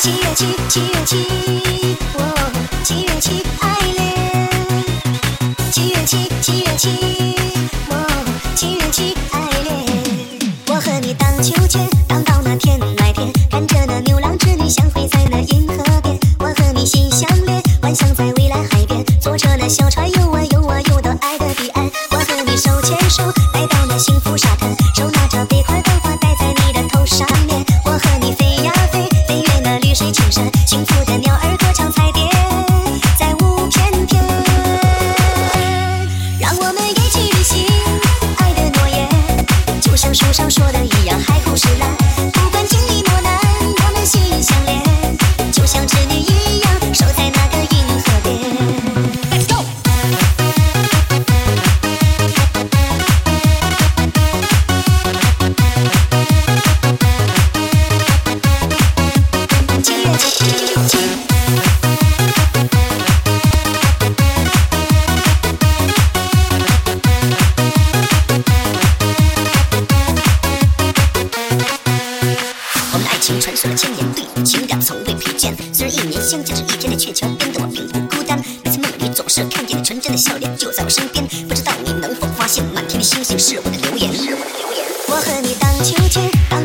七月七，七月七，哦，七月七，爱恋。七月七，七月七，越那绿水青山，幸福的情传说了千年，对情感从未疲倦。虽然一年相见只一天的鹊桥边的我并不孤单，每次梦里总是看见你纯真的笑脸就在我身边。不知道你能否发现，满天的星星是我的留言。是我的留言。我和你荡秋千，荡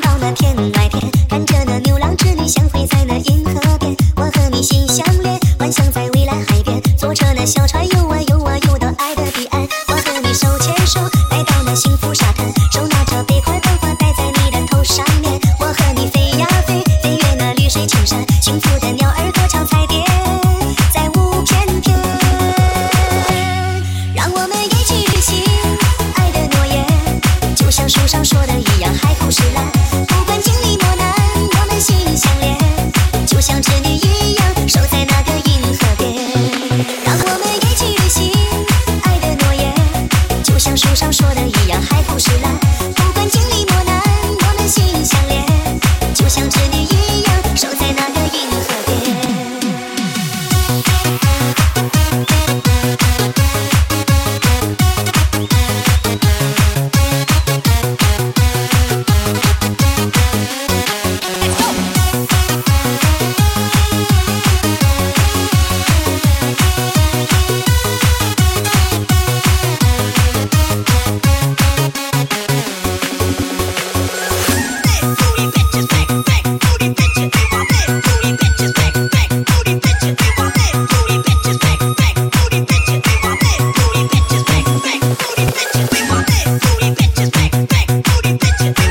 Get your